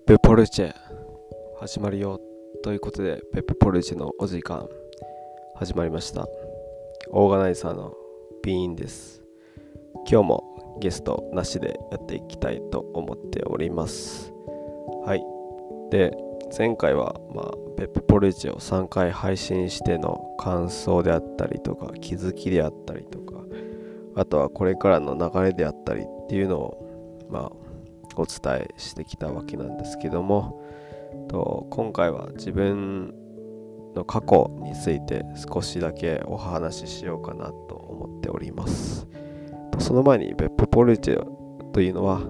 ップポルチェ始まるよということでペップポルチェのお時間始まりました。オーガナイザーのビーンです。今日もゲストなしでやっていきたいと思っております。はい。で前回は、まあ、ペップポルチェを3回配信しての感想であったりとか気づきであったりとかあとはこれからの流れであったりっていうのをまあお伝えしてきたわけなんですけどもと今回は自分の過去について少しだけお話ししようかなと思っております。その前に別府ポルチェというのは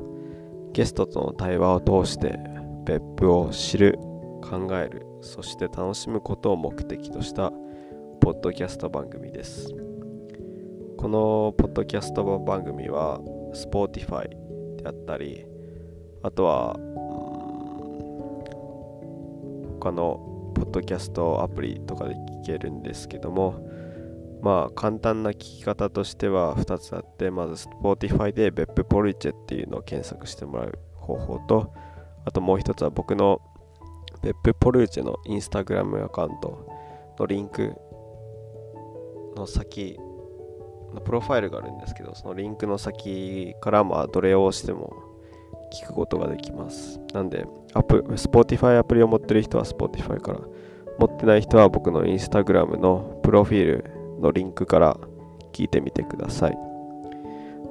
ゲストとの対話を通して別府を知る考えるそして楽しむことを目的としたポッドキャスト番組です。このポッドキャスト番組は Spotify であったりあとは、他のポッドキャストアプリとかで聞けるんですけども、まあ簡単な聞き方としては2つあって、まず Spotify で別府ポリチェっていうのを検索してもらう方法と、あともう一つは僕の別府ポルーチェのインスタグラムアカウントのリンクの先のプロファイルがあるんですけど、そのリンクの先からまあどれを押しても聞くことができます。なんで、アプ Spotify アプリを持ってる人は Spotify から、持ってない人は僕の Instagram のプロフィールのリンクから聞いてみてください。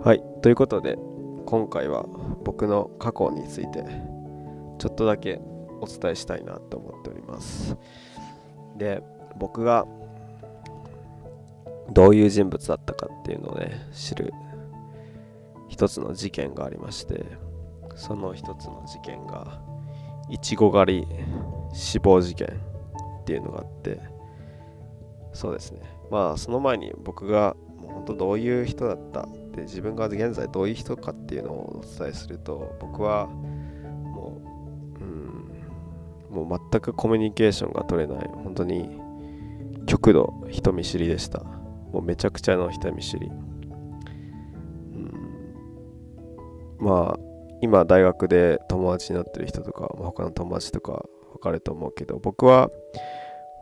はい、ということで、今回は僕の過去についてちょっとだけお伝えしたいなと思っております。で、僕がどういう人物だったかっていうのをね、知る一つの事件がありまして、その一つの事件がいちご狩り死亡事件っていうのがあってそうですね。まあその前に僕がもう本当どういう人だったで自分が現在どういう人かっていうのをお伝えすると僕はもううんもう全くコミュニケーションが取れない。本当に極度人見知りでした。もうめちゃくちゃの人見知り、うん、まあ今大学で友達になってる人とか、ま、他の友達とか分かると思うけど僕は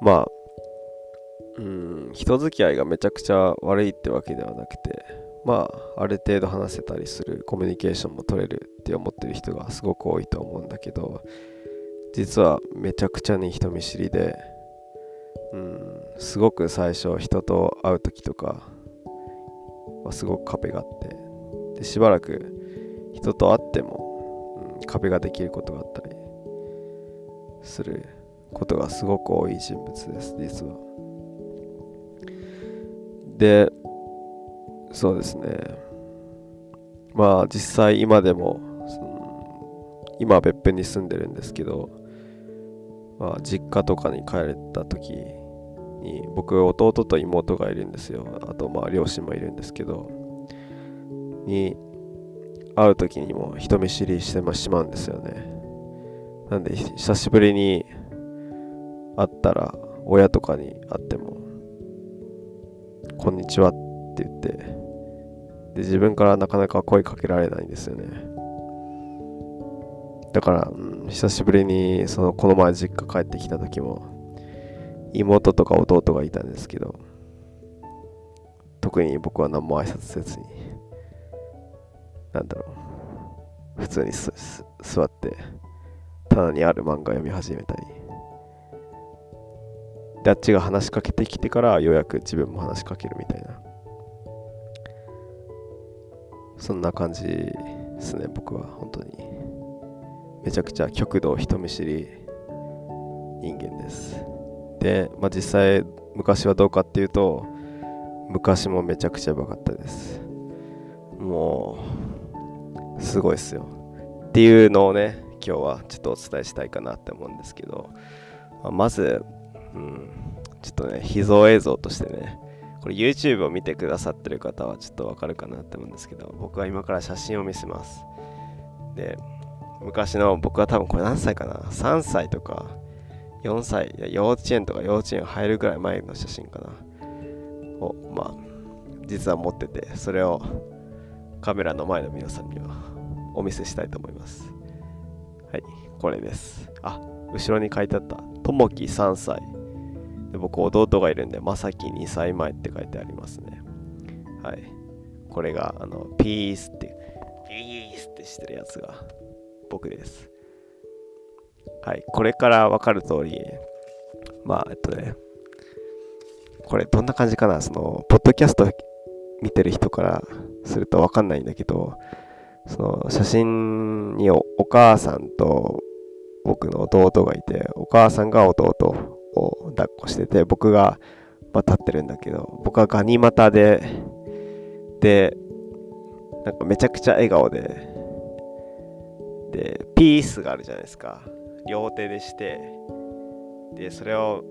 まあうん人付き合いがめちゃくちゃ悪いってわけではなくてまあある程度話せたりするコミュニケーションも取れるって思ってる人がすごく多いと思うんだけど実はめちゃくちゃに人見知りでうんすごく最初人と会う時とかはすごく壁があってでしばらく人と会っても、うん、壁ができることがあったりすることがすごく多い人物です実は。でそうですね。まあ実際今でも、うん、今別府に住んでるんですけど、まあ、実家とかに帰れた時に僕弟と妹がいるんですよ。あとまあ両親もいるんですけどに会う時にも人見知りしてしまうんですよね。なんで久しぶりに会ったら親とかに会っても「こんにちは」って言ってで自分からなかなか声かけられないんですよね。だから、うん、久しぶりにそのこの前実家帰ってきた時も妹とか弟がいたんですけど特に僕は何も挨拶せずになんだろう、普通に座って、棚にある漫画読み始めたり、で、あっちが話しかけてきてからようやく自分も話しかけるみたいな。そんな感じですね、僕は本当に。めちゃくちゃ極度人見知り人間です。で、まあ、実際昔はどうかっていうと、昔もめちゃくちゃやばかったです。もう、すごいっすよ。っていうのをね、今日はちょっとお伝えしたいかなって思うんですけど、まあ、まず、うん、ちょっとね、秘蔵映像としてね、これ YouTube を見てくださってる方はちょっとわかるかなって思うんですけど、僕は今から写真を見せます。で、昔の僕は多分これ何歳かな ?3 歳とか4歳、幼稚園とか幼稚園入るぐらい前の写真かなを、まあ、実は持ってて、それをカメラの前の皆さんにはお見せしたいと思います。はい、これです。あ後ろに書いてあった。ともき3歳で僕弟がいるんでまさき2歳前って書いてありますね。はい。これがあのピースってピースってしてるやつが僕です。はいこれから分かる通りまあえっとねこれどんな感じかな。そのポッドキャスト見てる人からすると分かんないんだけどその写真にお母さんと僕の弟がいてお母さんが弟を抱っこしてて僕が、まあ、立ってるんだけど僕はガニ股ででなんかめちゃくちゃ笑顔ででピースがあるじゃないですか。両手でしてでそれを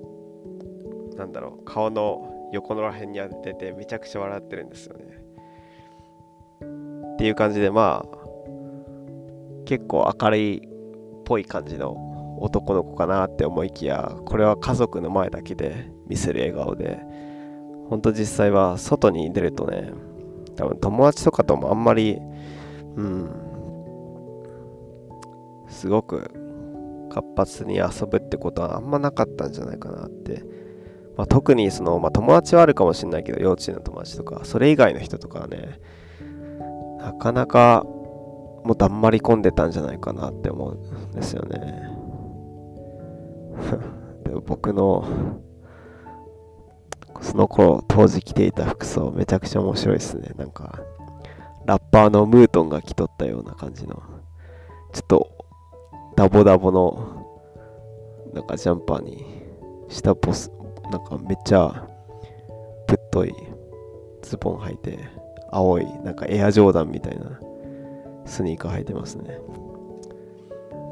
なんだろう顔の横のら辺に当ててめちゃくちゃ笑ってるんですよね。っていう感じでまあ結構明るいっぽい感じの男の子かなって思いきやこれは家族の前だけで見せる笑顔でほんと実際は外に出るとね多分友達とかともあんまりうんすごく活発に遊ぶってことはあんまなかったんじゃないかなって、まあ、特にその、まあ、友達はあるかもしれないけど幼稚園の友達とかそれ以外の人とかはねなかなかもうだんまり込んでたんじゃないかなって思うんですよね。でも僕のその頃当時着ていた服装めちゃくちゃ面白いですね。なんかラッパーのムートンが着とったような感じの。ちょっとダボダボのなんかジャンパーに下ボスなんかめっちゃぶっといズボン履いて青いなんかエアジョーダンみたいなスニーカー履いてますね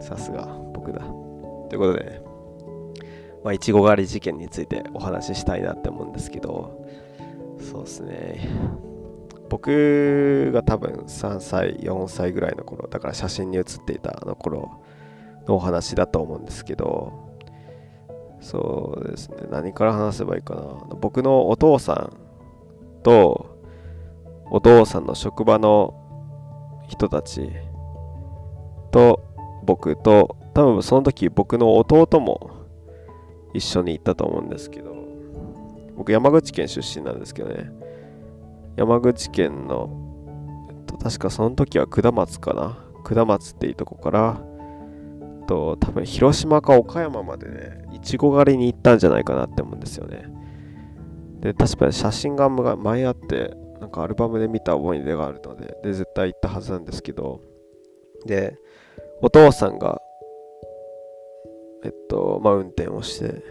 さすが僕だということでまあ、いちご狩り事件についてお話ししたいなって思うんですけど、そうですね。僕が多分3歳、4歳ぐらいの頃、だから写真に写っていたあの頃のお話だと思うんですけど、そうですね、何から話せばいいかな。僕のお父さんと、お父さんの職場の人たちと僕と、多分その時僕の弟も一緒に行ったと思うんですけど僕山口県出身なんですけどね。山口県の、えっと、確かその時は下松かな。下松っていうとこからと多分広島か岡山までねいちご狩りに行ったんじゃないかなって思うんですよね。で確かに写真が前あってかアルバムで見た思い出があるのでで絶対行ったはずなんですけどでお父さんがえっと、まあ、運転をして、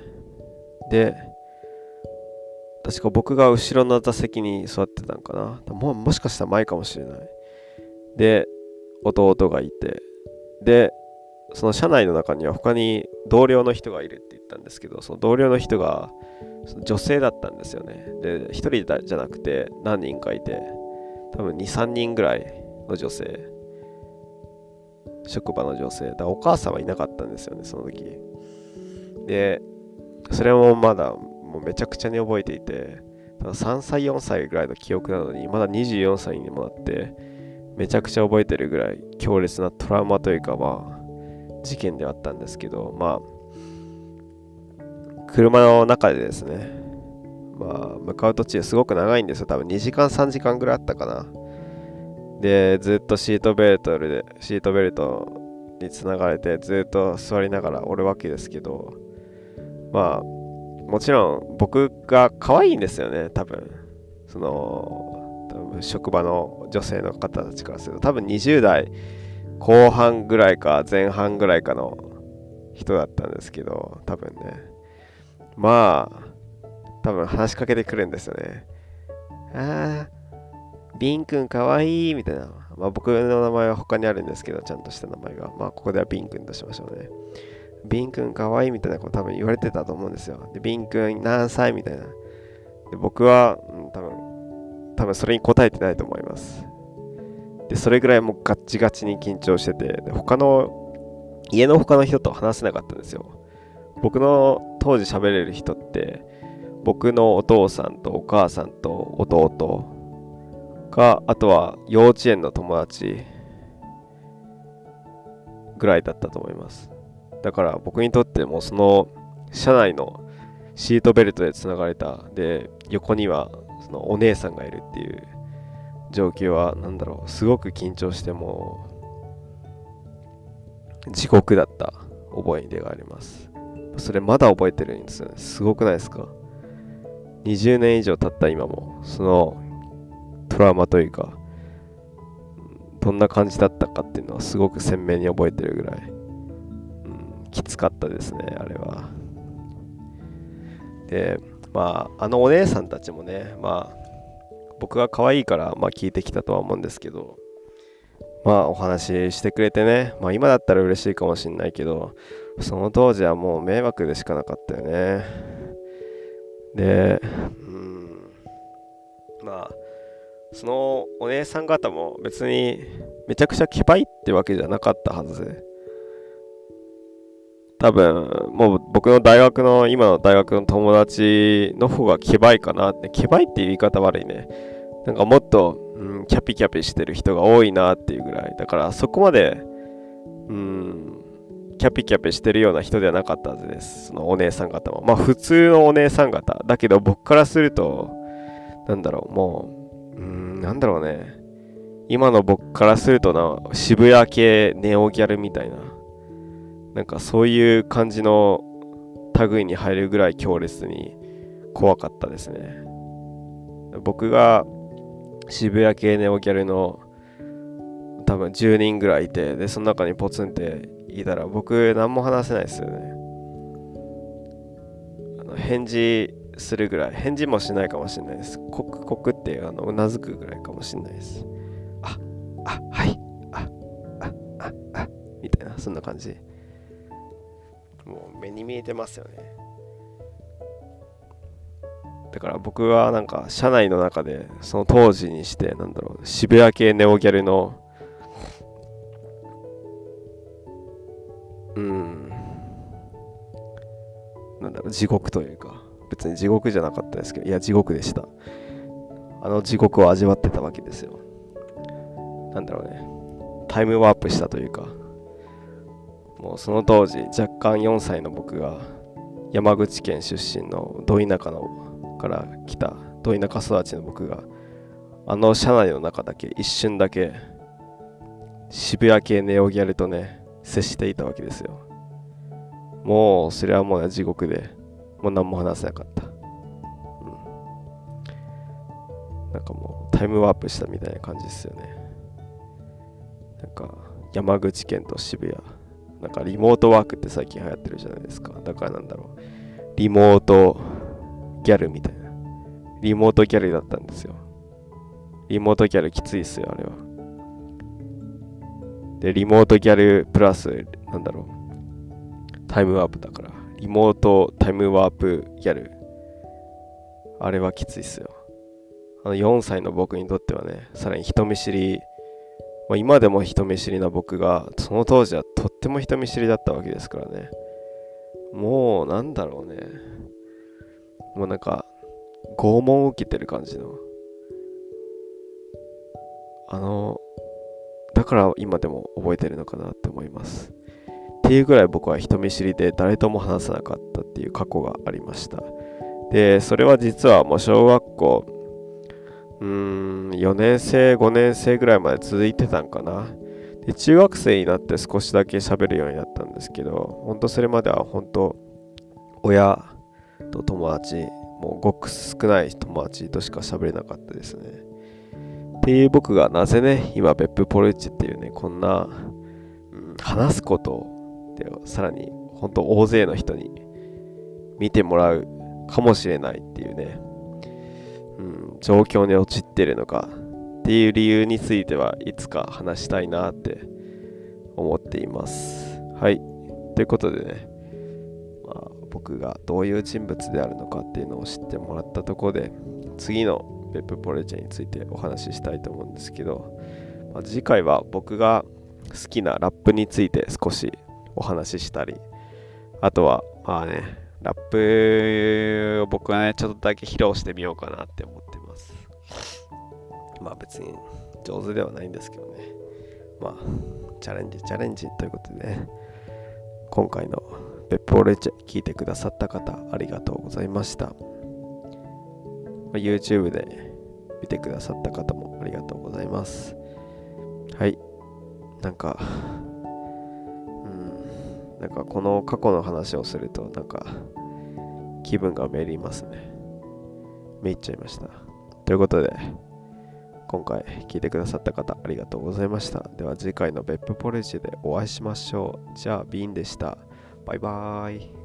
で、確か僕が後ろの座席に座ってたんかな。ももしかしたら前かもしれない。で、弟がいて、で、その車内の中には他に同僚の人がいるって言ったんですけど、その同僚の人が女性だったんですよね。で、1人じゃなくて何人かいて、多分2、3人ぐらいの女性。職場の女性。だお母さんはいなかったんですよねその時。でそれもまだもうめちゃくちゃに覚えていて3歳4歳ぐらいの記憶なのにまだ24歳にもなってめちゃくちゃ覚えてるぐらい強烈なトラウマというかまあ事件ではあったんですけどまあ車の中でですねまあ向かう途中すごく長いんですよ。多分2時間3時間ぐらいあったかな。で、ずっとシートベルトで、シートベルトにつながれて、ずっと座りながらおるわけですけど、まあ、もちろん僕が可愛いんですよね、多分。その、多分職場の女性の方たちからすると、多分20代後半ぐらいか前半ぐらいかの人だったんですけど、多分ね。まあ、多分話しかけてくるんですよね。ああ、ビンくんかわいいみたいな。まあ僕の名前は他にあるんですけど、ちゃんとした名前が。まあここではビンくんとしましょうね。ビンくんかわいいみたいなこと多分言われてたと思うんですよ。で、ビンくん何歳みたいな。で僕は、うん、多分、多分それに答えてないと思います。で、それぐらいもうガッチガチに緊張してて、で他の、家の他の人と話せなかったんですよ。僕の当時喋れる人って、僕のお父さんとお母さんと弟か、あとは幼稚園の友達ぐらいだったと思います。だから僕にとってもその車内のシートベルトでつながれたで横にはそのお姉さんがいるっていう状況は何だろう。すごく緊張しても地獄だった覚え出があります。それまだ覚えてるんですよね。すごくないですか？20年以上経った今もそのトラウマというかどんな感じだったかっていうのはすごく鮮明に覚えてるぐらい、うん、きつかったですねあれは。でまああのお姉さんたちもねまあ僕が可愛いから、まあ、聞いてきたとは思うんですけどまあお話ししてくれてねまあ今だったら嬉しいかもしんないけどその当時はもう迷惑でしかなかったよね。でうんまあそのお姉さん方も別にめちゃくちゃケバいってわけじゃなかったはず。で多分もう僕の大学の今の大学の友達の方がケバいかなってケバいっていう言い方悪いね。なんかもっと、うん、キャピキャピしてる人が多いなっていうぐらい。だからそこまでうんキャピキャピしてるような人ではなかったはずです。そのお姉さん方も。まあ普通のお姉さん方。だけど僕からするとなんだろうもううんなんだろうね。今の僕からするとな渋谷系ネオギャルみたいな。なんかそういう感じの類に入るぐらい強烈に怖かったですね。僕が渋谷系ネオギャルの多分10人ぐらいいてでその中にポツンっていたら僕何も話せないですよね。あの返事するぐらい返事もしないかもしれないです。コクコクってあのうなずくぐらいかもしれないです。ああはい。ああああみたいなそんな感じ。もう目に見えてますよね。だから僕はなんか社内の中でその当時にしてなんだろう渋谷系ネオギャルのうんなんだろう地獄というか別に地獄じゃなかったですけどいや地獄でした。あの地獄を味わってたわけですよ。なんだろうね。タイムワープしたというかもうその当時若干4歳の僕が山口県出身のど田舎のから来たど田舎育ちの僕があの車内の中だけ一瞬だけ渋谷系ネオギャルとね接していたわけですよ。もうそれはもう、地獄でもう何も話せなかった、うん、なんかもうタイムワープしたみたいな感じですよね。なんか山口県と渋谷。なんかリモートワークって最近流行ってるじゃないですかだからなんだろうリモートギャルみたいな。リモートギャルだったんですよ。リモートギャルきついっすよ、あれは。で、リモートギャルプラス、なんだろう。タイムワープだから。リモートタイムワープギャル。あれはきついっすよ。あの4歳の僕にとってはね、さらに人見知り、まあ、今でも人見知りな僕が、その当時はとっても人見知りだったわけですからね。もう、なんだろうね。もうなんか拷問を受けてる感じのあのだから今でも覚えてるのかなって思いますっていうぐらい僕は人見知りで誰とも話さなかったっていう過去がありましたでそれは実はもう小学校うーん4年生5年生ぐらいまで続いてたんかなで中学生になって少しだけ喋るようになったんですけど本当それまでは本当親と友達もうごく少ない友達としか喋れなかったですね。っていう僕がなぜね今別府ポルチっていうねこんな、うん、話すことでさらに本当大勢の人に見てもらうかもしれないっていうね、うん、状況に陥ってるのかっていう理由についてはいつか話したいなって思っています。はい。ということでね。まあ僕がどういう人物であるのかっていうのを知ってもらったところで次のペップポレチェについてお話ししたいと思うんですけど、まあ、次回は僕が好きなラップについて少しお話ししたりあとはまあねラップを僕はねちょっとだけ披露してみようかなって思ってまあ別に上手ではないんですけどねまあチャレンジチャレンジということでね今回の別府オレチェ聞いてくださった方ありがとうございました。YouTube で見てくださった方もありがとうございます。はい。なんか、うん、なんかこの過去の話をすると、なんか気分がめりますね。めいっちゃいました。ということで、今回聞いてくださった方ありがとうございました。では次回の別府ポレジでお会いしましょう。じゃあ、ビーンでした。バイバーイ。